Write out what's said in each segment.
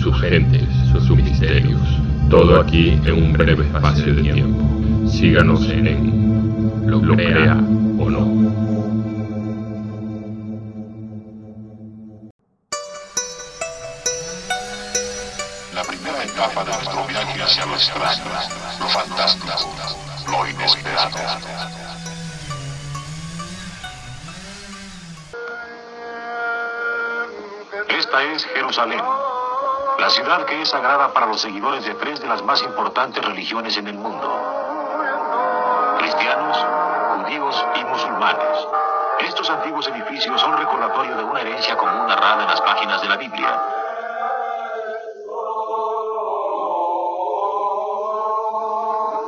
sus gentes, sus misterios. Todo aquí en un breve espacio de tiempo. Síganos en Lo Crea o No. La primera etapa de nuestro viaje hacia lo extraño, lo fantástico, lo inesperado. Esta es Jerusalén, la ciudad que es sagrada para los seguidores de tres de las más importantes religiones en el mundo. Cristianos, judíos y musulmanes. Estos antiguos edificios son recordatorio de una herencia común narrada en las páginas de la Biblia.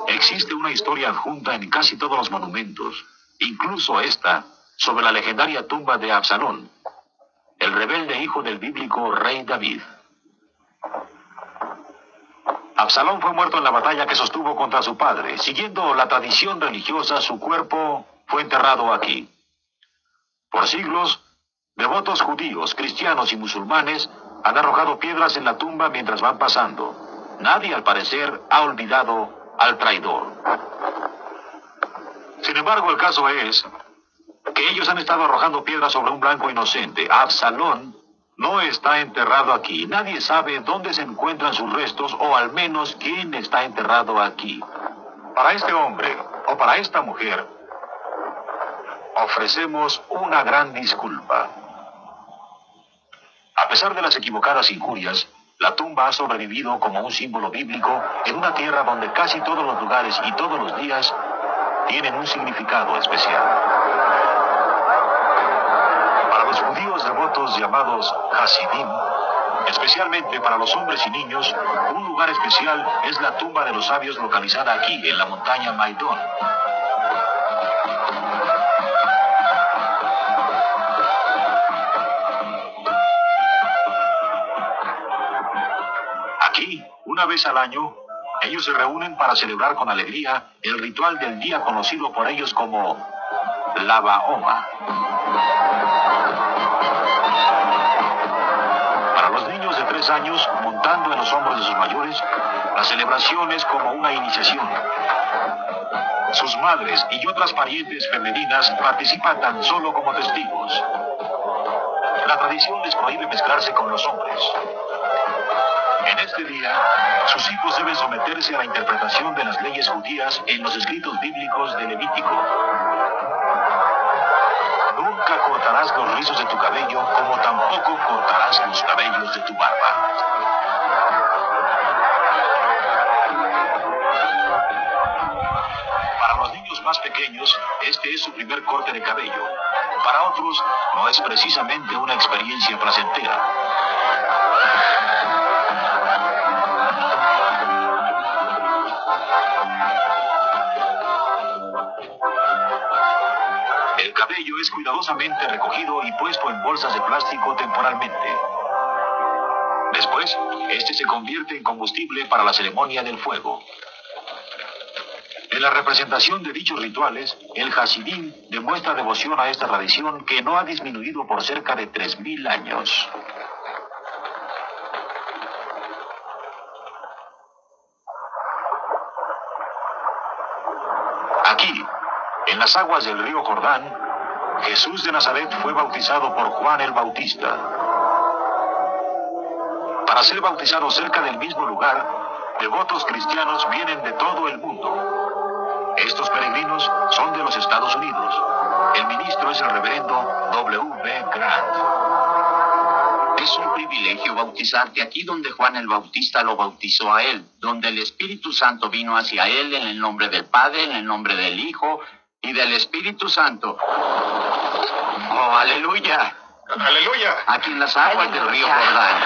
Existe una historia adjunta en casi todos los monumentos, incluso esta, sobre la legendaria tumba de Absalón, el rebelde hijo del bíblico rey David. Absalón fue muerto en la batalla que sostuvo contra su padre. Siguiendo la tradición religiosa, su cuerpo fue enterrado aquí. Por siglos, devotos judíos, cristianos y musulmanes han arrojado piedras en la tumba mientras van pasando. Nadie, al parecer, ha olvidado al traidor. Sin embargo, el caso es que ellos han estado arrojando piedras sobre un blanco inocente. Absalón no está enterrado aquí. Nadie sabe dónde se encuentran sus restos o al menos quién está enterrado aquí. Para este hombre o para esta mujer, ofrecemos una gran disculpa. A pesar de las equivocadas injurias, la tumba ha sobrevivido como un símbolo bíblico en una tierra donde casi todos los lugares y todos los días tienen un significado especial. Los judíos devotos llamados Hasidim, especialmente para los hombres y niños, un lugar especial es la tumba de los sabios localizada aquí, en la montaña Maidón. Aquí, una vez al año, ellos se reúnen para celebrar con alegría el ritual del día conocido por ellos como la Bahoma. Años, montando en los hombros de sus mayores, la celebración es como una iniciación. Sus madres y otras parientes femeninas participan tan solo como testigos. La tradición les prohíbe mezclarse con los hombres. En este día, sus hijos deben someterse a la interpretación de las leyes judías en los escritos bíblicos de Levítico. Cortarás los rizos de tu cabello, como tampoco cortarás los cabellos de tu barba. Para los niños más pequeños, este es su primer corte de cabello. Para otros, no es precisamente una experiencia placentera. Cabello es cuidadosamente recogido y puesto en bolsas de plástico temporalmente. Después, este se convierte en combustible para la ceremonia del fuego. En la representación de dichos rituales, el Hasidim demuestra devoción a esta tradición que no ha disminuido por cerca de 3.000 años. Aquí, en las aguas del río Jordán, Jesús de Nazaret fue bautizado por Juan el Bautista. Para ser bautizado cerca del mismo lugar, devotos cristianos vienen de todo el mundo. Estos peregrinos son de los Estados Unidos. El ministro es el reverendo W. Grant. Es un privilegio bautizarte aquí donde Juan el Bautista lo bautizó a él, donde el Espíritu Santo vino hacia él en el nombre del Padre, en el nombre del Hijo y del Espíritu Santo. Oh, aleluya. Aleluya. Aquí en las aguas del río Jordán.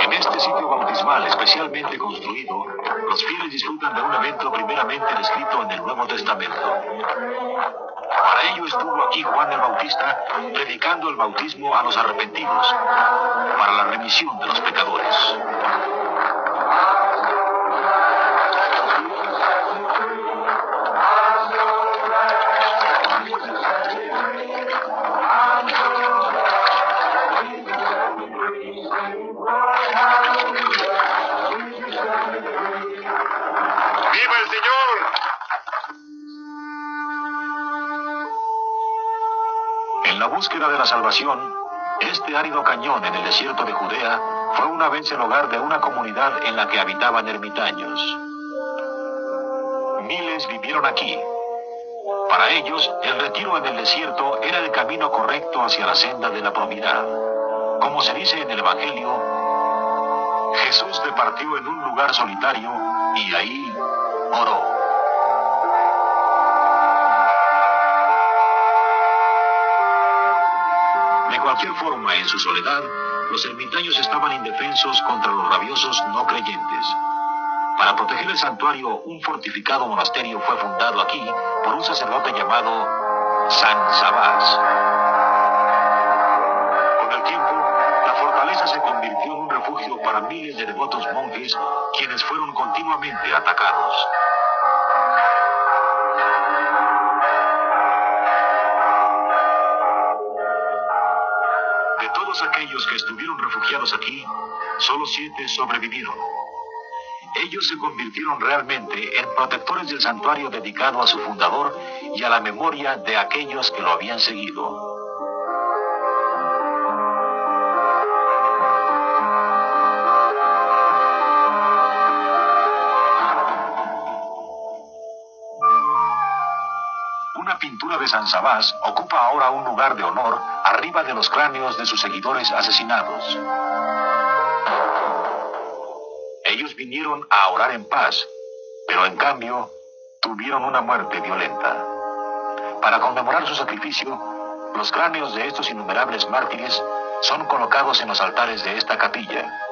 En este sitio bautismal especialmente construido, los fieles disfrutan de un evento primeramente descrito en el Nuevo Testamento. Para ello estuvo aquí Juan el Bautista predicando el bautismo a los arrepentidos, para la remisión de los pecadores. De la salvación, este árido cañón en el desierto de Judea fue una vez el hogar de una comunidad en la que habitaban ermitaños. Miles vivieron aquí. Para ellos, el retiro en el desierto era el camino correcto hacia la senda de la probidad. Como se dice en el Evangelio, Jesús departió en un lugar solitario y ahí oró. Cualquier forma, en su soledad, los ermitaños estaban indefensos contra los rabiosos no creyentes. Para proteger el santuario, un fortificado monasterio fue fundado aquí por un sacerdote llamado San Sabás. Con el tiempo, la fortaleza se convirtió en un refugio para miles de devotos monjes, quienes fueron continuamente atacados. Todos aquellos que estuvieron refugiados aquí, solo siete sobrevivieron. Ellos se convirtieron realmente en protectores del santuario dedicado a su fundador y a la memoria de aquellos que lo habían seguido. Sabás ocupa ahora un lugar de honor arriba de los cráneos de sus seguidores asesinados. Ellos vinieron a orar en paz, pero en cambio tuvieron una muerte violenta. Para conmemorar su sacrificio, los cráneos de estos innumerables mártires son colocados en los altares de esta capilla.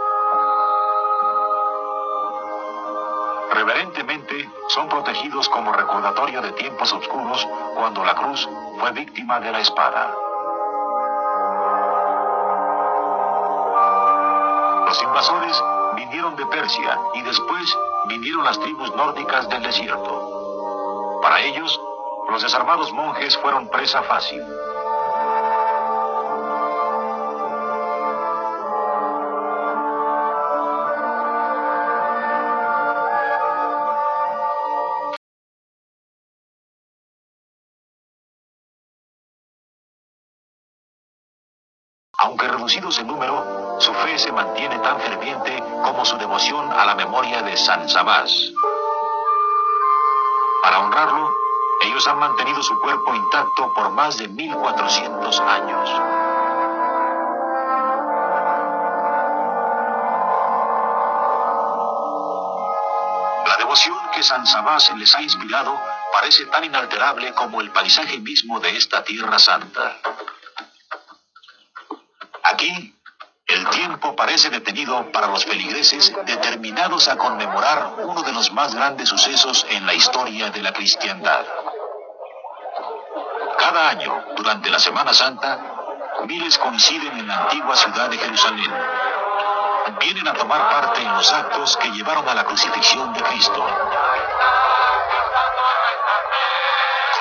Reverentemente son protegidos como recordatorio de tiempos oscuros cuando la cruz fue víctima de la espada. Los invasores vinieron de Persia y después vinieron las tribus nórdicas del desierto. Para ellos, los desarmados monjes fueron presa fácil. Para honrarlo, ellos han mantenido su cuerpo intacto por más de 1400 años. La devoción que San Sabás les ha inspirado parece tan inalterable como el paisaje mismo de esta tierra santa. Aquí, el tiempo parece detenido para los feligreses determinados a conmemorar uno de los más grandes sucesos en la historia de la cristiandad. Cada año, durante la Semana Santa, miles coinciden en la antigua ciudad de Jerusalén. Vienen a tomar parte en los actos que llevaron a la crucifixión de Cristo.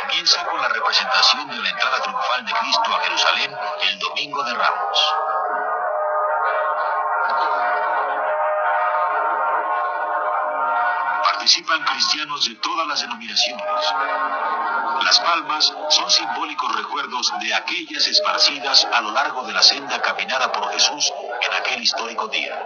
Comienza con la representación de la entrada triunfal de Cristo a Jerusalén Cristianos de todas las denominaciones. Las palmas son simbólicos recuerdos de aquellas esparcidas a lo largo de la senda caminada por Jesús en aquel histórico día.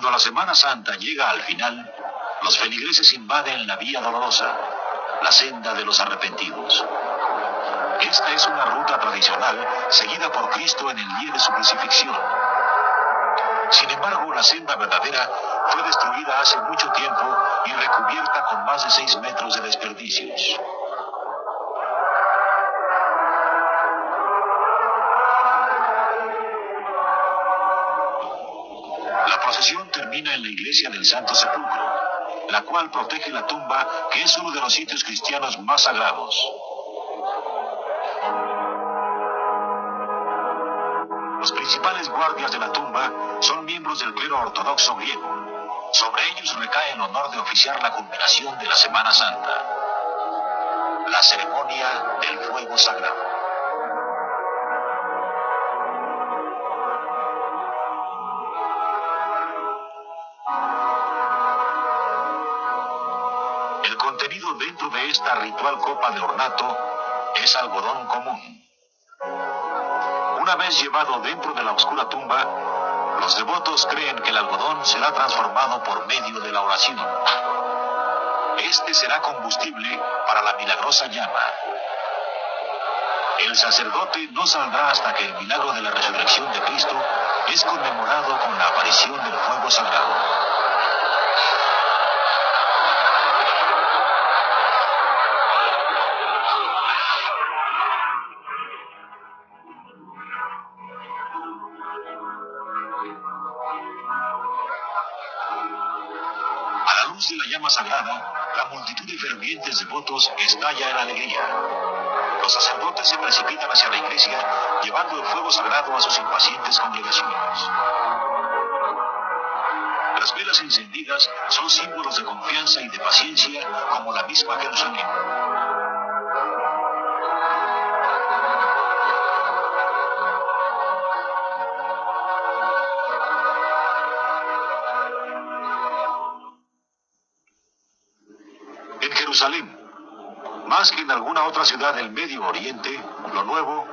Cuando la Semana Santa llega al final, los feligreses invaden la Vía Dolorosa, la senda de los arrepentidos. Esta es una ruta tradicional seguida por Cristo en el día de su crucifixión. Sin embargo, la senda verdadera fue destruida hace mucho tiempo y recubierta con más de seis metros de desperdicios. Termina en la iglesia del Santo Sepulcro, la cual protege la tumba, que es uno de los sitios cristianos más sagrados. Los principales guardias de la tumba son miembros del clero ortodoxo griego. Sobre ellos recae el honor de oficiar la culminación de la Semana Santa, la ceremonia del fuego sagrado. Dentro de esta ritual copa de ornato es algodón común. Una vez llevado dentro de la oscura tumba, los devotos creen que el algodón será transformado por medio de la oración. Este será combustible para la milagrosa llama. El sacerdote no saldrá hasta que el milagro de la resurrección de Cristo es conmemorado con la aparición del fuego sagrado. Velas encendidas son símbolos de confianza y de paciencia como la misma Jerusalén. Jerusalén. Más que en alguna otra ciudad del Medio Oriente, lo nuevo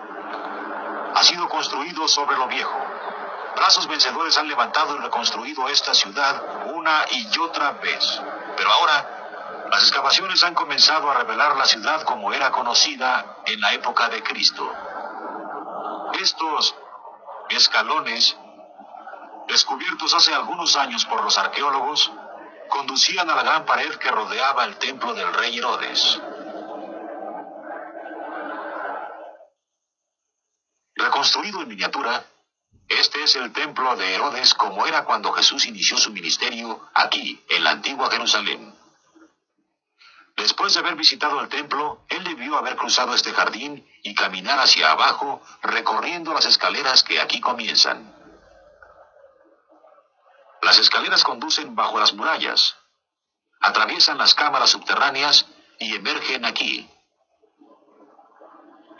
ha sido construido sobre lo viejo. Brazos vencedores han levantado y reconstruido esta ciudad una y otra vez. Pero ahora, las excavaciones han comenzado a revelar la ciudad como era conocida en la época de Cristo. Estos escalones, descubiertos hace algunos años por los arqueólogos, conducían a la gran pared que rodeaba el templo del rey Herodes. Reconstruido en miniatura, este es el templo de Herodes como era cuando Jesús inició su ministerio aquí, en la antigua Jerusalén. Después de haber visitado el templo, él debió haber cruzado este jardín y caminar hacia abajo, recorriendo las escaleras que aquí comienzan. Las escaleras conducen bajo las murallas, atraviesan las cámaras subterráneas y emergen aquí.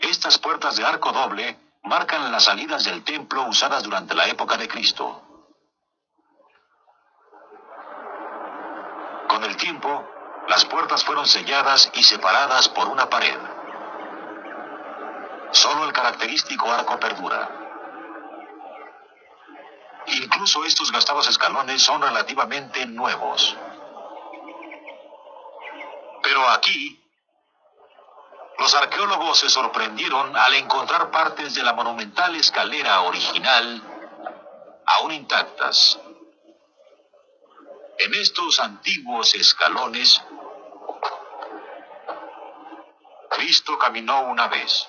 Estas puertas de arco doble marcan las salidas del templo usadas durante la época de Cristo. Con el tiempo, las puertas fueron selladas y separadas por una pared. Solo el característico arco perdura. Incluso estos gastados escalones son relativamente nuevos. Pero aquí, los arqueólogos se sorprendieron al encontrar partes de la monumental escalera original aún intactas. En estos antiguos escalones, Cristo caminó una vez.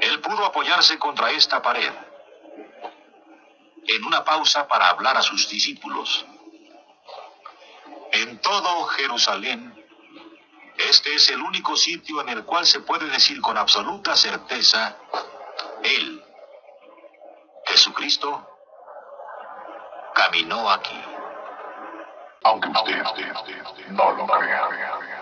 Él pudo apoyarse contra esta pared en una pausa para hablar a sus discípulos. En todo Jerusalén, este es el único sitio en el cual se puede decir con absoluta certeza, Él, Jesucristo, caminó aquí. Aunque usted, no lo crea.